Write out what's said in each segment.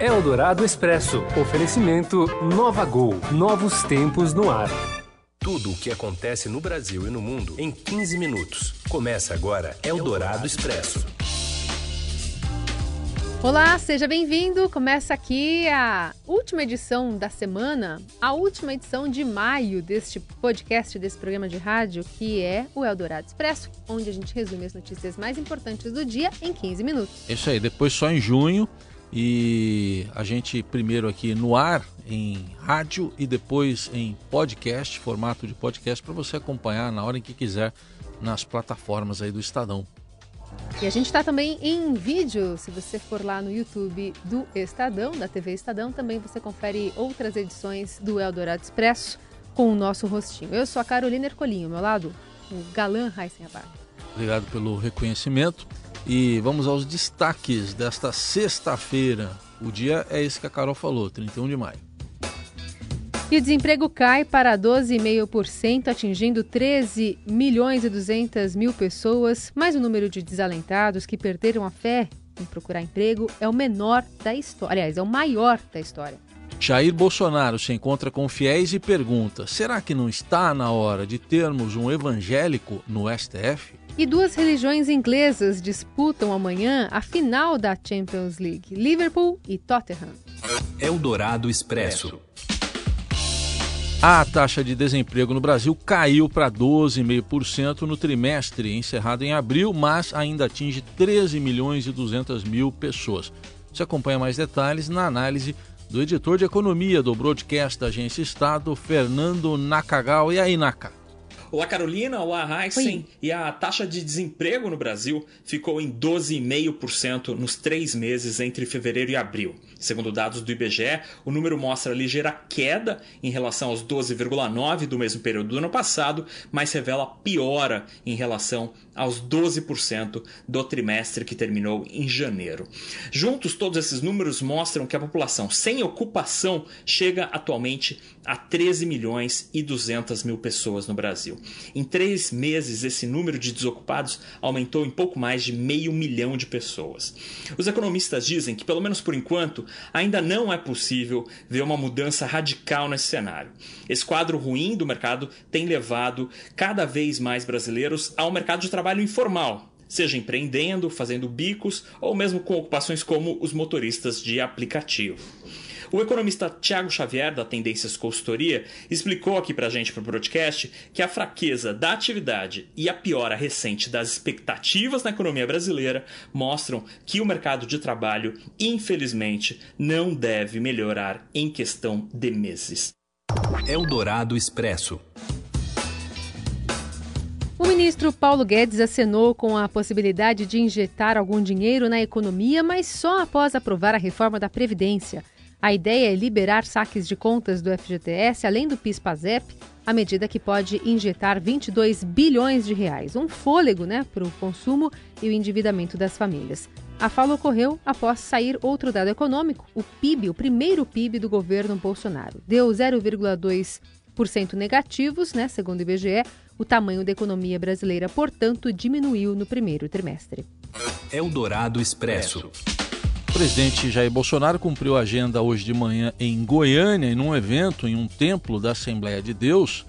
Eldorado Expresso. Oferecimento Nova Gol. Novos tempos no ar. Tudo o que acontece no Brasil e no mundo em 15 minutos. Começa agora Eldorado Expresso. Olá, seja bem-vindo. Começa aqui a última edição da semana, a última edição de maio deste podcast, desse programa de rádio, que é o Eldorado Expresso, onde a gente resume as notícias mais importantes do dia em 15 minutos. Isso aí, depois só em junho. E a gente primeiro aqui no ar, em rádio e depois em podcast, formato de podcast, para você acompanhar na hora em que quiser nas plataformas aí do Estadão. E a gente está também em vídeo. Se você for lá no YouTube do Estadão, da TV Estadão, também você confere outras edições do Eldorado Expresso com o nosso rostinho. Eu sou a Carolina Ercolinho, ao meu lado, o galã Raíssen Abar. Obrigado pelo reconhecimento. E vamos aos destaques desta sexta-feira. O dia é esse que a Carol falou, 31 de maio. E o desemprego cai para 12,5%, atingindo 13 milhões e 200 mil pessoas, mas o número de desalentados que perderam a fé em procurar emprego é o menor da história. Aliás, é o maior da história. Jair Bolsonaro se encontra com fiéis e pergunta: será que não está na hora de termos um evangélico no STF? E duas religiões inglesas disputam amanhã a final da Champions League: Liverpool e Tottenham. Eldorado Expresso. A taxa de desemprego no Brasil caiu para 12,5% no trimestre encerrado em abril, mas ainda atinge 13 milhões e 200 mil pessoas. Você acompanha mais detalhes na análise do editor de economia do broadcast da Agência Estado, Fernando Nakagal. E aí, Naka? Olá, Carolina. Olá, Heisen. E a taxa de desemprego no Brasil ficou em 12,5% nos três meses entre fevereiro e abril. Segundo dados do IBGE, o número mostra ligeira queda em relação aos 12,9% do mesmo período do ano passado, mas revela piora em relação aos 12% do trimestre que terminou em janeiro. Juntos, todos esses números mostram que a população sem ocupação chega atualmente a 13 milhões e 200 mil pessoas no Brasil. Em três meses, esse número de desocupados aumentou em pouco mais de meio milhão de pessoas. Os economistas dizem que, pelo menos por enquanto, ainda não é possível ver uma mudança radical nesse cenário. Esse quadro ruim do mercado tem levado cada vez mais brasileiros ao mercado de trabalho informal, seja empreendendo, fazendo bicos ou mesmo com ocupações como os motoristas de aplicativo. O economista Tiago Xavier, da Tendências Consultoria, explicou aqui para a gente para o broadcast que a fraqueza da atividade e a piora recente das expectativas na economia brasileira mostram que o mercado de trabalho, infelizmente, não deve melhorar em questão de meses. Eldorado Expresso. O ministro Paulo Guedes acenou com a possibilidade de injetar algum dinheiro na economia, mas só após aprovar a reforma da Previdência. A ideia é liberar saques de contas do FGTS, além do PIS-PASEP, a medida que pode injetar 22 bilhões de reais, um fôlego né, para o consumo e o endividamento das famílias. A fala ocorreu após sair outro dado econômico, o PIB, o primeiro PIB do governo Bolsonaro. Deu 0,2% negativos, né, segundo o IBGE. O tamanho da economia brasileira, portanto, diminuiu no primeiro trimestre. Eldorado Expresso. O presidente Jair Bolsonaro cumpriu a agenda hoje de manhã em Goiânia, em um evento em um templo da Assembleia de Deus.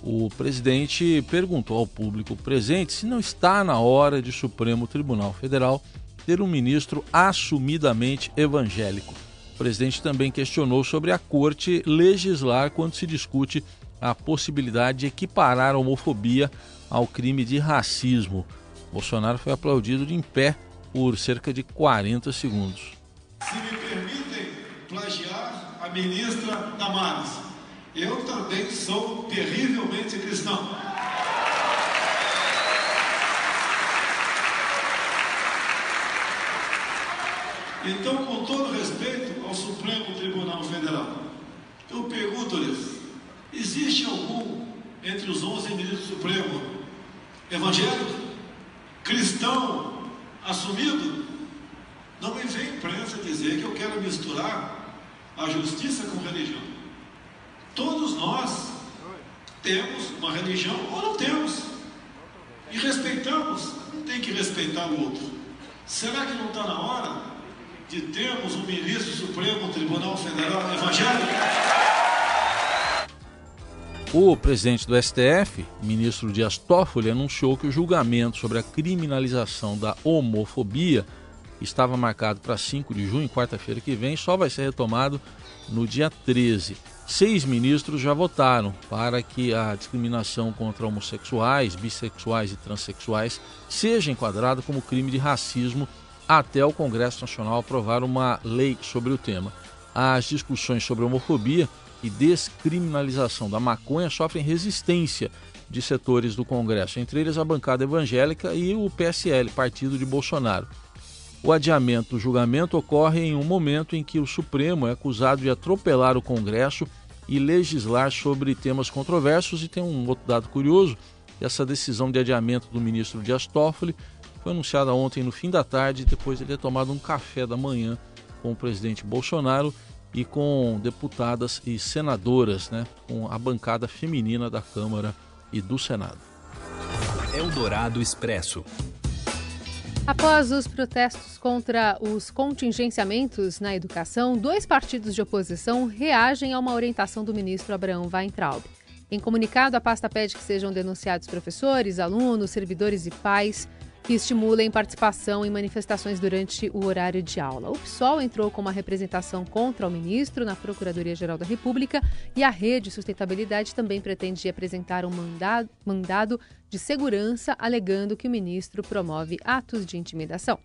O presidente perguntou ao público presente se não está na hora de Supremo Tribunal Federal ter um ministro assumidamente evangélico. O presidente também questionou sobre a corte legislar quando se discute a possibilidade de equiparar a homofobia ao crime de racismo. Bolsonaro foi aplaudido de em pé por cerca de 40 segundos. Se me permitem plagiar a ministra Damares, eu também sou terrivelmente cristão. Então, com todo respeito ao Supremo Tribunal Federal, eu pergunto-lhes: existe algum entre os 11 ministros do Supremo evangélico, cristão, assumido, não me vem imprensa dizer que eu quero misturar a justiça com religião. Todos nós temos uma religião ou não temos. E respeitamos, tem que respeitar o outro. Será que não está na hora de termos um ministro Supremo Tribunal Federal evangélico? O presidente do STF, ministro Dias Toffoli, anunciou que o julgamento sobre a criminalização da homofobia estava marcado para 5 de junho, quarta-feira que vem, só vai ser retomado no dia 13. Seis ministros já votaram para que a discriminação contra homossexuais, bissexuais e transexuais seja enquadrada como crime de racismo até o Congresso Nacional aprovar uma lei sobre o tema. As discussões sobre homofobia e descriminalização da maconha sofrem resistência de setores do Congresso, entre eles a bancada evangélica e o PSL, partido de Bolsonaro. O adiamento do julgamento ocorre em um momento em que o Supremo é acusado de atropelar o Congresso e legislar sobre temas controversos. E tem um outro dado curioso: essa decisão de adiamento do ministro Dias Toffoli foi anunciada ontem no fim da tarde, depois de ter tomado um café da manhã com o presidente Bolsonaro e com deputadas e senadoras, né, com a bancada feminina da Câmara e do Senado. Eldorado Expresso. Após os protestos contra os contingenciamentos na educação, dois partidos de oposição reagem a uma orientação do ministro Abraão Weintraub. Em comunicado, a pasta pede que sejam denunciados professores, alunos, servidores e pais que estimulem participação em manifestações durante o horário de aula. O PSOL entrou com uma representação contra o ministro na Procuradoria-Geral da República e a Rede Sustentabilidade também pretende apresentar um mandado, mandado de segurança alegando que o ministro promove atos de intimidação.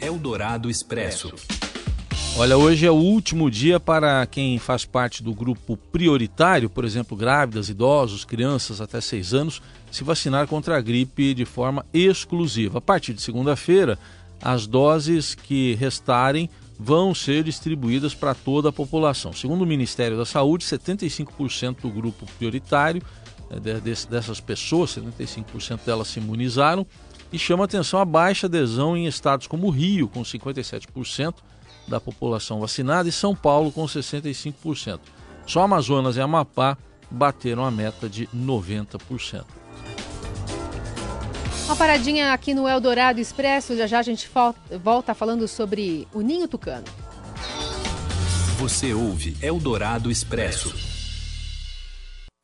Eldorado Expresso. Olha, hoje é o último dia para quem faz parte do grupo prioritário, por exemplo, grávidas, idosos, crianças até 6 anos, se vacinar contra a gripe de forma exclusiva. A partir de segunda-feira, as doses que restarem vão ser distribuídas para toda a população. Segundo o Ministério da Saúde, 75% do grupo prioritário é, dessas pessoas, 75% delas se imunizaram, e chama atenção a baixa adesão em estados como o Rio, com 57%, da população vacinada e São Paulo com 65%. Só Amazonas e Amapá bateram a meta de 90%. Uma paradinha aqui no Eldorado Expresso, já já a gente volta falando sobre o Ninho Tucano. Você ouve Eldorado Expresso.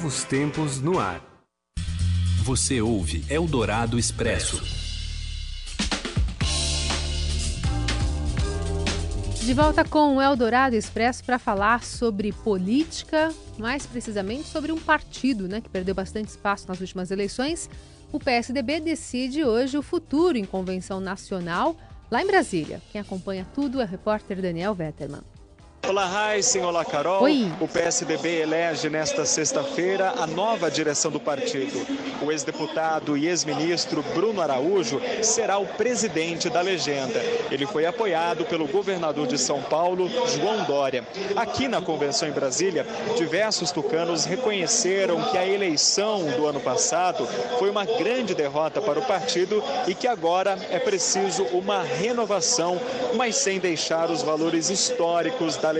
Novos tempos no ar. Você ouve Eldorado Expresso. De volta com o Eldorado Expresso para falar sobre política, mais precisamente sobre um partido né, que perdeu bastante espaço nas últimas eleições. O PSDB decide hoje o futuro em convenção nacional lá em Brasília. Quem acompanha tudo é o repórter Daniel Vetterman. Olá, Heisen, olá, Carol. Oi. O PSDB elege nesta sexta-feira a nova direção do partido. O ex-deputado e ex-ministro Bruno Araújo será o presidente da legenda. Ele foi apoiado pelo governador de São Paulo, João Dória. Aqui na convenção em Brasília, diversos tucanos reconheceram que a eleição do ano passado foi uma grande derrota para o partido e que agora é preciso uma renovação, mas sem deixar os valores históricos da legenda.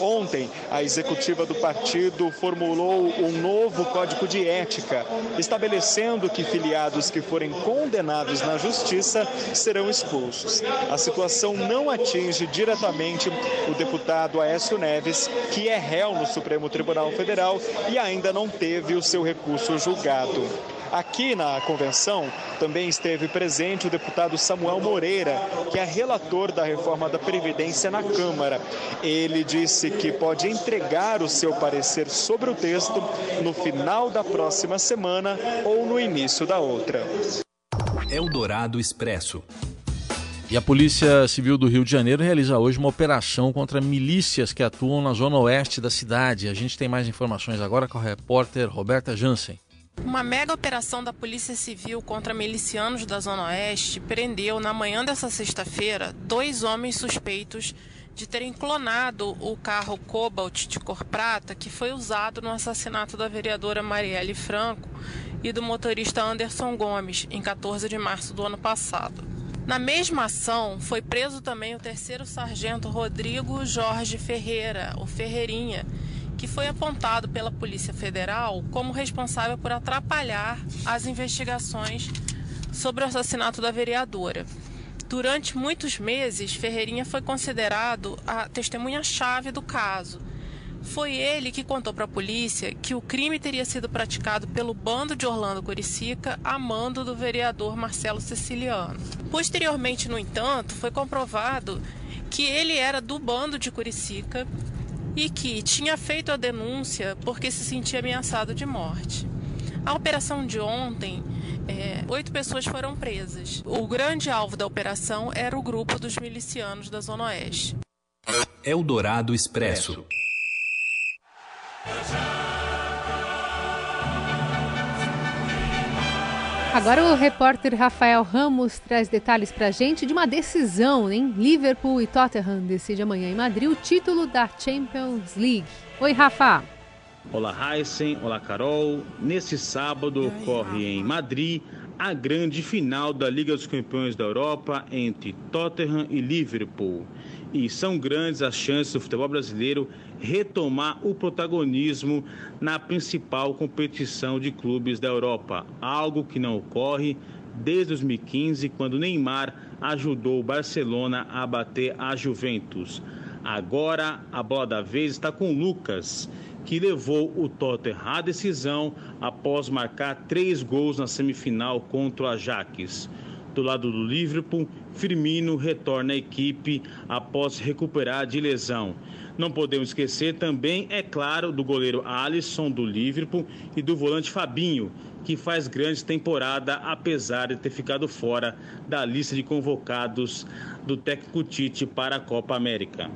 Ontem, a executiva do partido formulou um novo código de ética, estabelecendo que filiados que forem condenados na justiça serão expulsos. A situação não atinge diretamente o deputado Aécio Neves, que é réu no Supremo Tribunal Federal e ainda não teve o seu recurso julgado. Aqui na convenção também esteve presente o deputado Samuel Moreira, que é relator da reforma da Previdência na Câmara. Ele disse que pode entregar o seu parecer sobre o texto no final da próxima semana ou no início da outra. Eldorado Expresso. E a Polícia Civil do Rio de Janeiro realiza hoje uma operação contra milícias que atuam na zona oeste da cidade. A gente tem mais informações agora com a repórter Roberta Jansen. Uma mega operação da Polícia Civil contra milicianos da Zona Oeste prendeu, na manhã dessa sexta-feira, dois homens suspeitos de terem clonado o carro Cobalt de cor prata que foi usado no assassinato da vereadora Marielle Franco e do motorista Anderson Gomes, em 14 de março do ano passado. Na mesma ação, foi preso também o terceiro sargento Rodrigo Jorge Ferreira, o Ferreirinha, que foi apontado pela Polícia Federal como responsável por atrapalhar as investigações sobre o assassinato da vereadora. Durante muitos meses, Ferreirinha foi considerado a testemunha-chave do caso. Foi ele que contou para a polícia que o crime teria sido praticado pelo bando de Orlando Curicica a mando do vereador Marcelo Siciliano. Posteriormente, no entanto, foi comprovado que ele era do bando de Curicica e que tinha feito a denúncia porque se sentia ameaçado de morte. A operação de ontem, é, oito pessoas foram presas. O grande alvo da operação era o grupo dos milicianos da Zona Oeste. Eldorado Expresso. Agora o repórter Rafael Ramos traz detalhes para a gente de uma decisão, em Liverpool e Tottenham decide amanhã em Madrid o título da Champions League. Oi, Rafa. Olá, Heisen. Olá, Carol. Neste sábado ocorre em Madrid a grande final da Liga dos Campeões da Europa entre Tottenham e Liverpool. E são grandes as chances do futebol brasileiro retomar o protagonismo na principal competição de clubes da Europa, algo que não ocorre desde 2015, quando Neymar ajudou o Barcelona a bater a Juventus. Agora a bola da vez está com Lucas, que levou o Tottenham à decisão após marcar três gols na semifinal contra o Ajax. Do lado do Liverpool, Firmino retorna à equipe após recuperar de lesão. Não podemos esquecer também, é claro, do goleiro Alisson do Liverpool e do volante Fabinho, que faz grande temporada apesar de ter ficado fora da lista de convocados do técnico Tite para a Copa América.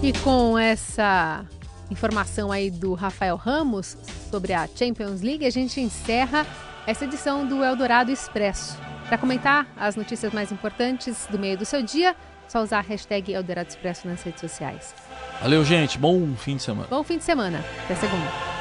E com essa informação aí do Rafael Ramos sobre a Champions League, a gente encerra essa edição do Eldorado Expresso. Para comentar as notícias mais importantes do meio do seu dia, só usar a hashtag Eldorado Expresso nas redes sociais. Valeu, gente. Bom fim de semana. Bom fim de semana. Até segunda.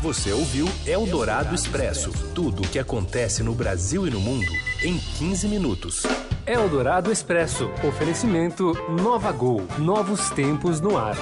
Você ouviu Eldorado Expresso tudo o que acontece no Brasil e no mundo em 15 minutos. Eldorado Expresso. Oferecimento Nova Gol. Novos tempos no ar.